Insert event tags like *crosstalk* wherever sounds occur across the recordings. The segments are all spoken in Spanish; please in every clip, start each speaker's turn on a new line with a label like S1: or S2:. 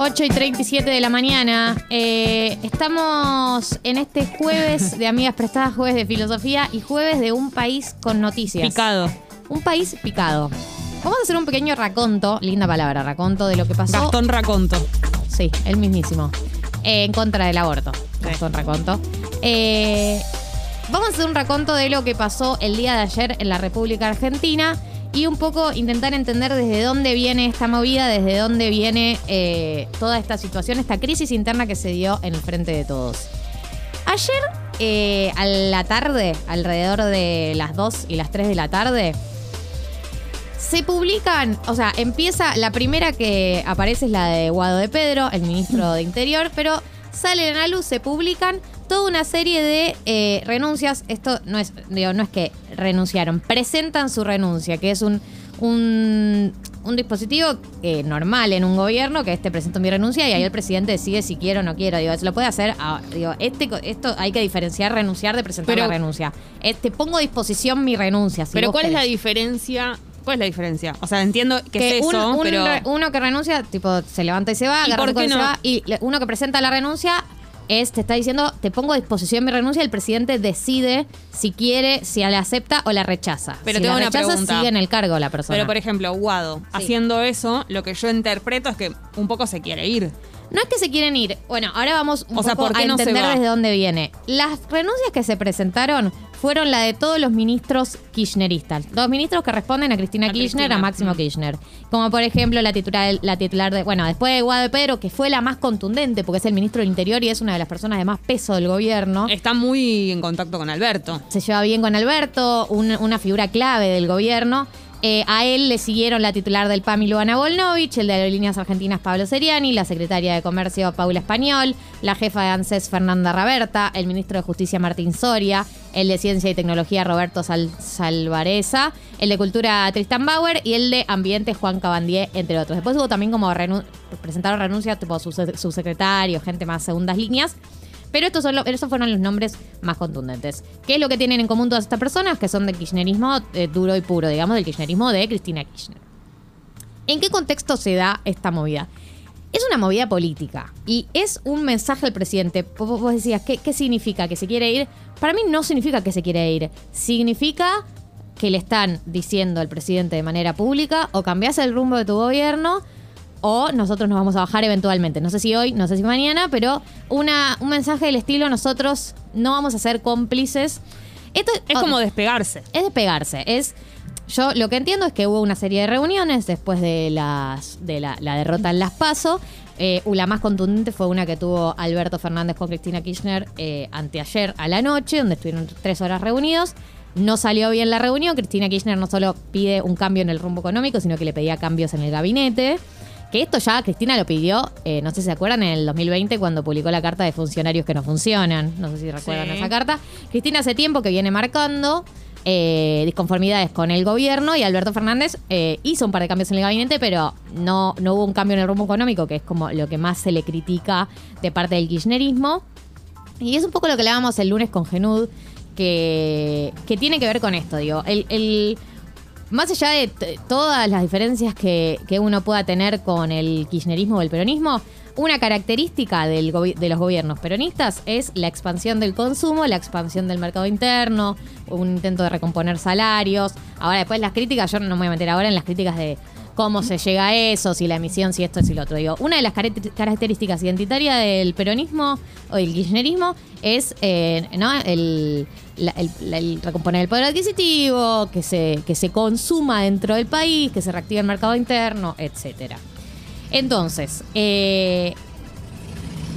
S1: 8 y 37 de la mañana. Eh, estamos en este jueves de Amigas Prestadas, jueves de filosofía y jueves de un país con noticias.
S2: Picado.
S1: Un país picado. Vamos a hacer un pequeño raconto, linda palabra, raconto de lo que pasó.
S2: Gastón Raconto.
S1: Sí, el mismísimo. Eh, en contra del aborto. Gastón Raconto. Eh, vamos a hacer un raconto de lo que pasó el día de ayer en la República Argentina y un poco intentar entender desde dónde viene esta movida, desde dónde viene eh, toda esta situación, esta crisis interna que se dio en el frente de todos. Ayer, eh, a la tarde, alrededor de las 2 y las 3 de la tarde, se publican, o sea, empieza, la primera que aparece es la de Guado de Pedro, el ministro de Interior, pero salen a luz, se publican toda una serie de eh, renuncias. Esto no es, digo, no es que renunciaron, presentan su renuncia, que es un, un, un dispositivo eh, normal en un gobierno, que este presenta mi renuncia y ahí el presidente decide si quiere o no quiere. Digo, se lo puede hacer. a- digo, este, esto hay que diferenciar renunciar de presentar
S2: Pero-
S1: la renuncia. Este, pongo a disposición mi renuncia. si
S2: Pero ¿cuál es la diferencia? ¿Cuál es la diferencia? O sea, entiendo que,
S1: que
S2: es eso,
S1: un
S2: pero...
S1: re- uno que renuncia, tipo, se levanta y se va,
S2: ¿Y
S1: agarra
S2: por qué
S1: y se
S2: no?
S1: va, y uno que presenta la renuncia es, te está diciendo, te pongo a disposición mi renuncia, el presidente decide si quiere, si la acepta o la rechaza.
S2: Pero
S1: si
S2: tengo
S1: la
S2: una
S1: rechaza,
S2: pregunta.
S1: sigue en el cargo la persona.
S2: Pero, por ejemplo, Guado, haciendo eso, lo que yo interpreto es que un poco se quiere ir.
S1: No es que se quieren ir. Bueno, ahora vamos un
S2: O sea,
S1: poco
S2: ¿por qué
S1: a
S2: no se
S1: entender
S2: va?
S1: desde dónde viene. Las renuncias que se presentaron fueron la de todos los ministros kirchneristas. Los ministros que responden a Cristina
S2: A
S1: Kirchner,
S2: Cristina.
S1: a Máximo
S2: Mm.
S1: Kirchner. Como por ejemplo la titular, la titular de, bueno, después de Guado Pedro, que fue la más contundente, porque es el ministro del Interior y es una de las personas de más peso del gobierno.
S2: Está muy en contacto con Alberto.
S1: se lleva bien con Alberto, un- una figura clave del gobierno. Eh, a él le siguieron la titular del PAMI, Luana Volnovich, el de Aerolíneas Argentinas, Pablo Seriani, la secretaria de Comercio, Paula Español, la jefa de ANSES, Fernanda Raberta, el ministro de Justicia, Martín Soria, el de Ciencia y Tecnología, Roberto Sal- Salvareza, el de Cultura, Tristan Bauer, y el de Ambiente, Juan Cabandier, entre otros. Después hubo también como presentaron renuncias, tipo subse- subsecretario, gente más segundas líneas. Pero estos, fueron los nombres más contundentes. ¿Qué es lo que tienen en común todas estas personas? Que son del kirchnerismo eh, duro y puro, digamos, del kirchnerismo de Cristina Kirchner. ¿En qué contexto se da esta movida? Es una movida política y es un mensaje al presidente. Vos, decías, ¿qué, ¿qué significa? ¿Que se quiere ir? Para mí no significa que se quiere ir. Significa que le están diciendo al presidente de manera pública o cambiás el rumbo de tu gobierno o nosotros nos vamos a bajar eventualmente. No sé si hoy, no sé si mañana, pero una, un mensaje del estilo nosotros no vamos a ser cómplices. Esto
S2: Es como despegarse.
S1: es despegarse. Es. Yo lo que entiendo es que hubo una serie de reuniones después de las de la, la derrota en las PASO. Eh, la más contundente fue una que tuvo Alberto Fernández con Cristina Kirchner eh, anteayer a la noche, donde estuvieron tres horas reunidos. No salió bien la reunión. Cristina Kirchner no solo pide un cambio en el rumbo económico, sino que le pedía cambios en el gabinete. Que esto ya Cristina lo pidió, eh, no sé si se acuerdan, en el 2020 cuando publicó la carta de funcionarios que no funcionan. No sé si recuerdan
S2: Sí.
S1: esa carta. Cristina hace tiempo que viene marcando eh, disconformidades con el gobierno y Alberto Fernández eh, hizo un par de cambios en el gabinete, pero no, no hubo un cambio en el rumbo económico, que es como lo que más se le critica de parte del kirchnerismo. Y es un poco lo que hablábamos el lunes con Genud, que, que tiene que ver con esto, digo. El, el- más allá de todas las diferencias que, que uno pueda tener con el kirchnerismo o el peronismo, una característica del de los gobiernos peronistas es la expansión del consumo, la expansión del mercado interno, un intento de recomponer salarios. Ahora, después las críticas, yo no me voy a meter ahora en las críticas de cómo se llega a eso, si la emisión, si esto, si lo otro. Digo, una de las caracter- características identitarias del peronismo o del kirchnerismo es eh, ¿no? el, el recomponer el poder adquisitivo, que se, que se consuma dentro del país, que se reactive el mercado interno, etcétera. Entonces, eh,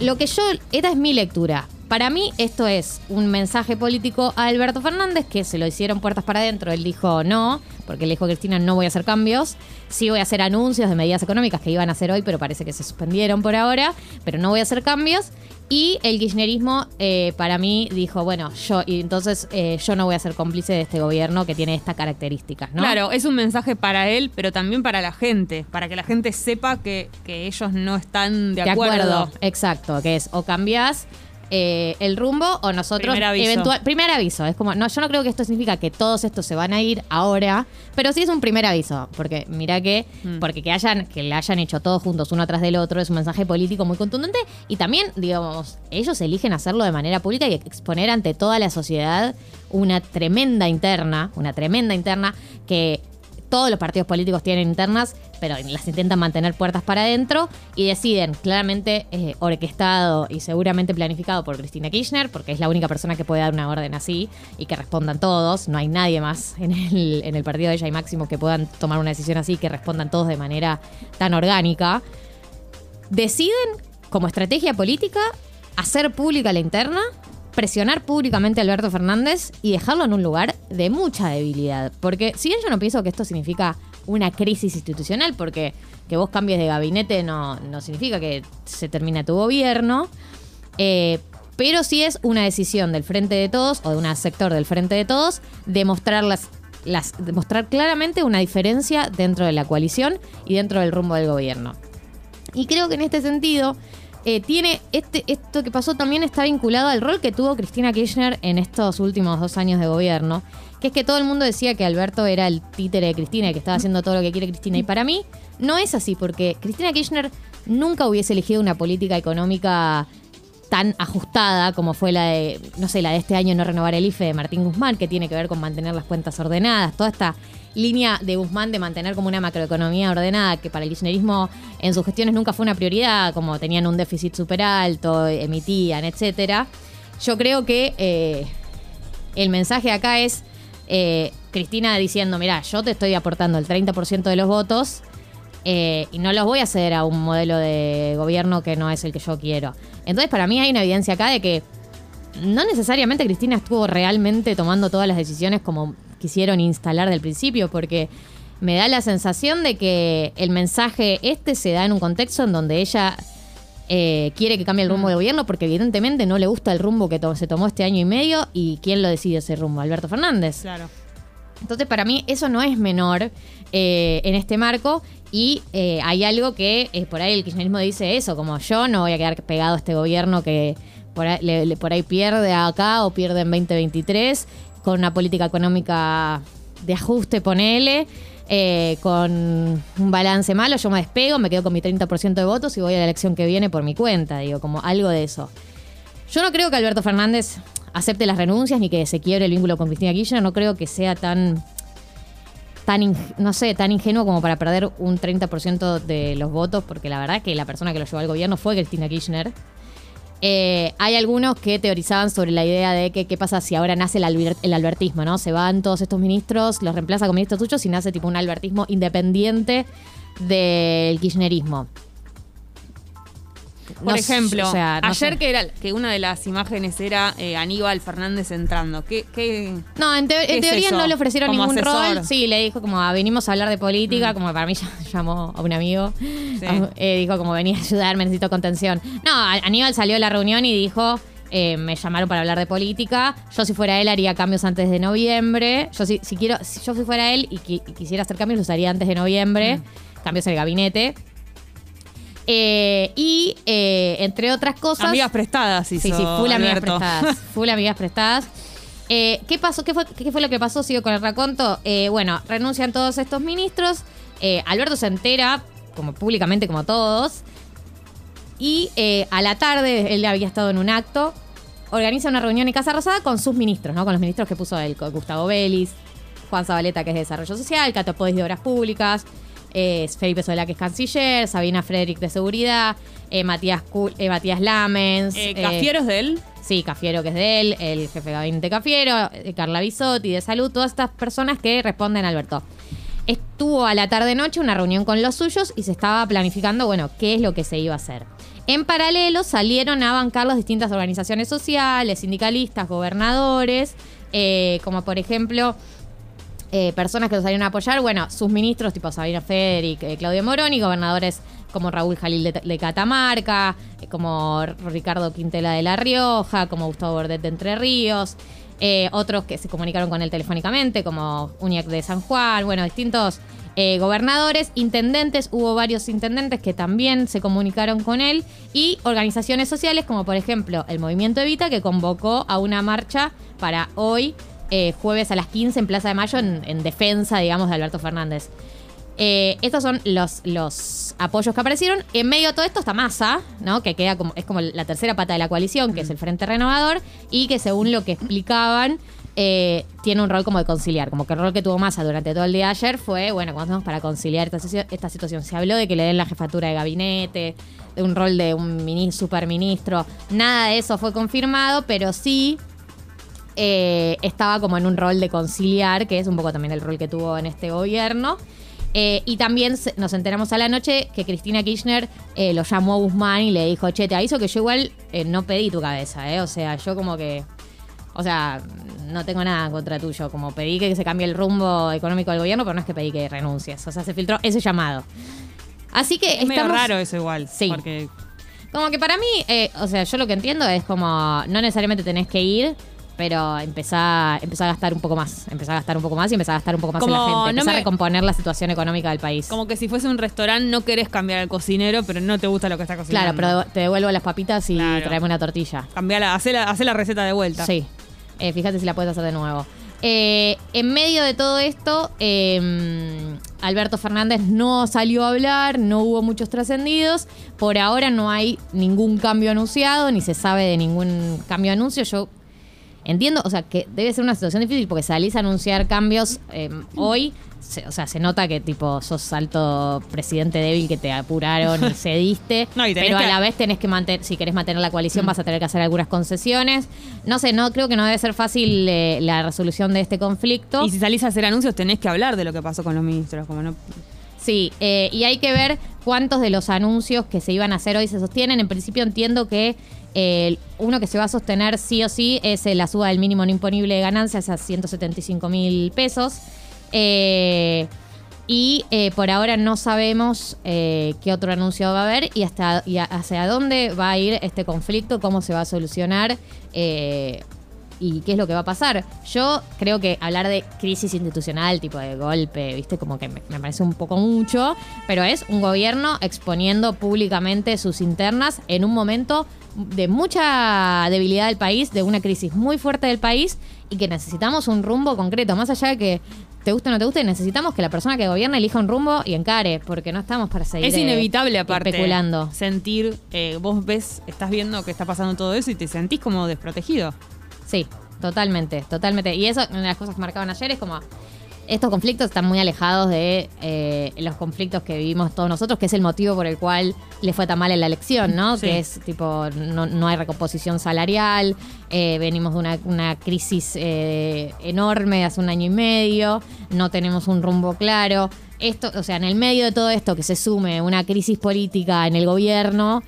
S1: lo que yo, esta es mi lectura. Para mí esto es un mensaje político a Alberto Fernández que se lo hicieron puertas para adentro. Él dijo no, porque le dijo a Cristina no voy a hacer cambios. Sí voy a hacer anuncios de medidas económicas que iban a hacer hoy, pero parece que se suspendieron por ahora. Pero no voy a hacer cambios. Y el kirchnerismo eh, para mí dijo, bueno, yo, y entonces eh, yo no voy a ser cómplice de este gobierno que tiene estas características, ¿no?
S2: Claro, es un mensaje para él, pero también para la gente, para que la gente sepa que, que ellos no están de,
S1: De
S2: acuerdo.
S1: acuerdo, exacto, que es o cambiás eh, el rumbo o nosotros
S2: Primer aviso.
S1: eventual primer aviso es como no yo no creo que esto significa que todos estos se van a ir ahora pero sí es un primer aviso porque mira que
S2: Mm.
S1: porque que hayan que le hayan hecho todos juntos uno tras del otro es un mensaje político muy contundente y también digamos ellos eligen hacerlo de manera pública y exponer ante toda la sociedad una tremenda interna una tremenda interna que todos los partidos políticos tienen internas, pero las intentan mantener puertas para adentro y deciden claramente eh, orquestado y seguramente planificado por Cristina Kirchner, porque es la única persona que puede dar una orden así y que respondan todos. No hay nadie más en el, en el partido de ella y Máximo que puedan tomar una decisión así y que respondan todos de manera tan orgánica. Deciden, como estrategia política, hacer pública la interna, presionar públicamente a Alberto Fernández y dejarlo en un lugar de mucha debilidad. Porque si bien yo no pienso que esto significa una crisis institucional, porque que vos cambies de gabinete no, no significa que se termine tu gobierno, eh, pero sí es una decisión del Frente de Todos o de un sector del Frente de Todos de mostrar las, las de mostrar claramente una diferencia dentro de la coalición y dentro del rumbo del gobierno. Y creo que en este sentido, eh, tiene este, esto que pasó también está vinculado al rol que tuvo Cristina Kirchner en estos últimos dos años de gobierno, que es que todo el mundo decía que Alberto era el títere de Cristina y que estaba haciendo todo lo que quiere Cristina. Y para mí no es así, porque Cristina Kirchner nunca hubiese elegido una política económica tan ajustada como fue la de, no sé, la de este año no renovar el IFE de Martín Guzmán, que tiene que ver con mantener las cuentas ordenadas, toda esta línea de Guzmán de mantener como una macroeconomía ordenada, que para el kirchnerismo en sus gestiones nunca fue una prioridad, como tenían un déficit súper alto, emitían, etcétera. Yo creo que eh, el mensaje acá es eh, Cristina diciendo, mira, yo te estoy aportando el 30% de los votos eh, y no los voy a hacer a un modelo de gobierno que no es el que yo quiero. Entonces, para mí hay una evidencia acá de que no necesariamente Cristina estuvo realmente tomando todas las decisiones como quisieron instalar del principio, porque me da la sensación de que el mensaje este se da en un contexto en donde ella eh, quiere que cambie el rumbo del gobierno, porque evidentemente no le gusta el rumbo que to- se tomó este año y medio, y quién lo decide ese rumbo, Alberto Fernández.
S2: Claro.
S1: Entonces, para mí, eso no es menor eh, en este marco. Y eh, hay algo que eh, por ahí el kirchnerismo dice eso, como yo no voy a quedar pegado a este gobierno que por ahí, por ahí pierde acá o pierde en 2023 con una política económica de ajuste, ponele, con un balance malo, yo me despego, me quedo con mi 30% de votos y voy a la elección que viene por mi cuenta, digo, como algo de eso. Yo no creo que Alberto Fernández acepte las renuncias ni que se quiebre el vínculo con Cristina Kirchner. No creo que sea tan, tan no sé, tan ingenuo como para perder un 30% de los votos, porque la verdad que la persona que lo llevó al gobierno fue Cristina Kirchner. Eh, hay algunos que teorizaban sobre la idea de que qué pasa si ahora nace el albertismo, ¿no? Se van todos estos ministros, los reemplaza con ministros suyos y nace tipo un albertismo independiente del kirchnerismo.
S2: Por
S1: No
S2: ejemplo,
S1: sé, o sea, no
S2: ayer
S1: sé.
S2: que era que una de las imágenes era eh, Aníbal Fernández entrando. ¿Qué, qué,
S1: No, en, teo-
S2: ¿Qué
S1: en
S2: es
S1: teoría no le ofrecieron ningún
S2: asesor.
S1: rol. Sí, le dijo como, ah, venimos a hablar de política, como para mí *laughs* ya- llamó a un amigo. Ah, eh, dijo como, venía a ayudarme, necesito contención. No, Aníbal salió de la reunión y dijo, eh, me llamaron para hablar de política. Yo si fuera él haría cambios antes de noviembre. Yo si, si quiero, si yo si fuera él y, qui- y quisiera hacer cambios, los haría antes de noviembre. Cambios en el gabinete. Eh, y eh, entre otras cosas.
S2: Amigas prestadas, hizo
S1: Sí, sí, full amigas
S2: Alberto.
S1: prestadas. *laughs* Full amigas prestadas. Eh, ¿Qué pasó? ¿Qué fue, ¿Qué fue lo que pasó? Sigo con el raconto. Eh, bueno, renuncian todos estos ministros. Alberto se entera, como públicamente como todos. Y a la tarde, él había estado en un acto, organiza una reunión en Casa Rosada con sus ministros, ¿no? Con los ministros que puso él, Gustavo Vélez, Juan Zabaleta, que es de Desarrollo Social, Cato Podis de Obras Públicas, eh, Felipe Solá, que es canciller, Sabina Frederick de Seguridad, eh, Matías, Cul- eh, Matías Lamens.
S2: Eh, ¿Cafieros de él?
S1: Sí, Cafiero, que es de él, el jefe de gabinete Cafiero, Carla Bisotti de salud, todas estas personas que responden a Alberto. Estuvo a la tarde-noche una reunión con los suyos y se estaba planificando, bueno, qué es lo que se iba a hacer. En paralelo salieron a bancar las distintas organizaciones sociales, sindicalistas, gobernadores, como por ejemplo eh, personas que los salieron a apoyar, bueno, sus ministros tipo Sabina Federic, eh, Claudio Moroni, gobernadores como Raúl Jalil de, Catamarca, eh, como Ricardo Quintela de La Rioja, como Gustavo Bordet de Entre Ríos, eh, otros que se comunicaron con él telefónicamente, como Uñac de San Juan, bueno, distintos gobernadores, intendentes, hubo varios intendentes que también se comunicaron con él y organizaciones sociales como por ejemplo el Movimiento Evita que convocó a una marcha para hoy, eh, jueves a las 15 en Plaza de Mayo en, en defensa, digamos, de Alberto Fernández. Eh, estos son los, los apoyos que aparecieron. En medio de todo esto está Massa, ¿no? Que queda como, es como la tercera pata de la coalición, que es el Frente Renovador, y que según lo que explicaban, eh, tiene un rol como de conciliar. Como que el rol que tuvo Massa durante todo el día ayer fue, bueno, ¿cómo hacemos para conciliar esta, situa- esta situación? Se habló de que le den la jefatura de gabinete, de un rol de un mini, superministro. Nada de eso fue confirmado, pero sí eh, estaba como en un rol de conciliar, que es un poco también el rol que tuvo en este gobierno. Eh, y también nos enteramos a la noche que Cristina Kirchner eh, lo llamó a Guzmán y le dijo, che, te aviso que yo igual no pedí tu cabeza, ¿eh? O sea, yo como que... O sea, no tengo nada contra tuyo. Como pedí que se cambie el rumbo económico del gobierno, pero no es que pedí que renuncies. O sea, se filtró ese llamado. Así que
S2: Es medio
S1: estamos...
S2: raro eso igual.
S1: Sí.
S2: Porque
S1: Como que para mí, eh, o sea, yo lo que entiendo es como, no necesariamente tenés que ir, pero empezá, empezá a gastar un poco más. Empezá a gastar un poco más y empezá a gastar un poco más en la
S2: Como
S1: gente.
S2: no
S1: Empezá a recomponer la situación económica del país.
S2: como que si fuese un restaurante no querés cambiar al cocinero, pero no te gusta lo que está cocinando.
S1: claro, pero te devuelvo las papitas y
S2: Claro.
S1: traeme una tortilla.
S2: Cambiala, hacé la, hacé la receta de vuelta.
S1: Sí. Eh, fíjate si la puedes hacer de nuevo. Eh, en medio de todo esto, eh, Alberto Fernández no salió a hablar, no hubo muchos trascendidos. Por ahora no hay ningún cambio anunciado, ni se sabe de ningún cambio anuncio. Yo entiendo, o sea, que debe ser una situación difícil porque salís a anunciar cambios eh, hoy. se- o sea, se nota que tipo sos alto presidente débil que te apuraron y *laughs* cediste.
S2: No, y tenés
S1: pero a
S2: que-
S1: la vez tenés que mantener, si querés mantener la coalición, vas a tener que hacer algunas concesiones. No sé, no creo que no debe ser fácil eh, la resolución de este conflicto.
S2: Y si salís a hacer anuncios tenés que hablar de lo que pasó con los ministros. Como no,
S1: Sí, eh, y hay que ver cuántos de los anuncios que se iban a hacer hoy se sostienen. En principio entiendo que eh, uno que se va a sostener sí o sí es eh, la suba del mínimo no imponible de ganancias a 175 mil pesos. Eh, y por ahora no sabemos qué otro anuncio va a haber y hasta y hacia dónde va a ir este conflicto, cómo se va a solucionar. Eh, y qué es lo que va a pasar. Yo creo que hablar de crisis institucional, tipo de golpe, viste, como que me, me parece un poco mucho, pero es un gobierno exponiendo públicamente sus internas en un momento de mucha debilidad del país, de una crisis muy fuerte del país y que necesitamos un rumbo concreto, más allá de que te guste o no te guste, necesitamos que la persona que gobierna elija un rumbo y encare, porque no estamos para seguir
S2: es
S1: eh,
S2: inevitable aparte
S1: especulando.
S2: sentir, eh, vos ves, estás viendo que está pasando todo eso y te sentís como desprotegido.
S1: Sí, totalmente, totalmente. Y eso, una de las cosas que marcaban ayer es como. Estos conflictos están muy alejados de eh, los conflictos que vivimos todos nosotros, que es el motivo por el cual le fue tan mal en la elección, ¿no?
S2: Sí.
S1: Que es tipo, no, no hay recomposición salarial, eh, venimos de una, una crisis eh, enorme de hace un año y medio, no tenemos un rumbo claro. Esto, o sea, en el medio de todo esto que se sume una crisis política en el gobierno,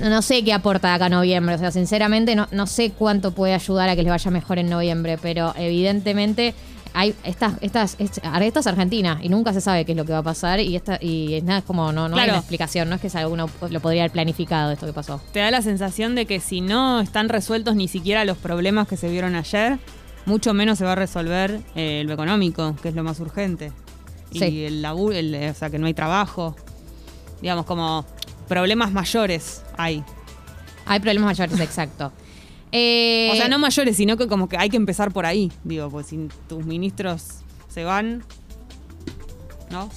S1: no sé qué aporta acá noviembre. O sea, sinceramente no, no sé cuánto puede ayudar a que les vaya mejor en noviembre, pero evidentemente hay estas, estas, est- esta es Argentina y nunca se sabe qué es lo que va a pasar y esta, y es nada, es como no, no hay una explicación, no es que alguno lo podría haber planificado esto que pasó.
S2: Te da la sensación de que si no están resueltos ni siquiera los problemas que se vieron ayer, mucho menos se va a resolver eh, lo económico, que es lo más urgente. Y
S1: Sí.
S2: el laburo, el- o sea, que no hay trabajo. Digamos, como problemas mayores hay.
S1: Hay problemas mayores, exacto. Eh,
S2: O sea, no mayores, sino que como que hay que empezar por ahí. Digo, pues si tus ministros se van, ¿no?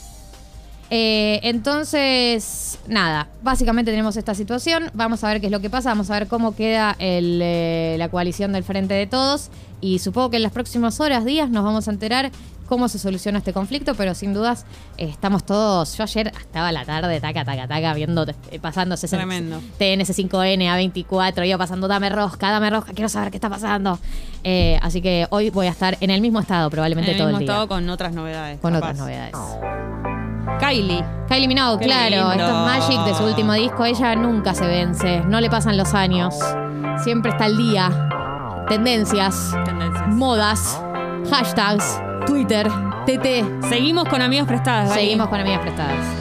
S1: Eh, entonces, nada, básicamente tenemos esta situación. Vamos a ver qué es lo que pasa, vamos a ver cómo queda el, eh, la coalición del Frente de Todos. Y supongo que en las próximas horas, días, nos vamos a enterar cómo se soluciona este conflicto, pero sin dudas eh, estamos todos. Yo ayer estaba a la tarde, taca, taca, taca, viendo, eh, pasando 60
S2: Tremendo.
S1: TNC5N, A24, iba pasando, dame rosca, dame rosca, quiero saber qué está pasando. Eh, así que hoy voy a estar en el mismo estado, probablemente
S2: En el
S1: todo
S2: mismo
S1: el día.
S2: estado con otras novedades.
S1: Con
S2: capaz.
S1: otras novedades.
S2: Kylie.
S1: Kylie Minogue,
S2: Qué
S1: claro,
S2: lindo.
S1: esto es Magic de su último disco, ella nunca se vence, no le pasan los años, siempre está al día. Tendencias,
S2: Tendencias.
S1: modas, hashtags, Twitter, TT.
S2: Seguimos con amigas prestadas. Gali.
S1: Seguimos con amigas prestadas.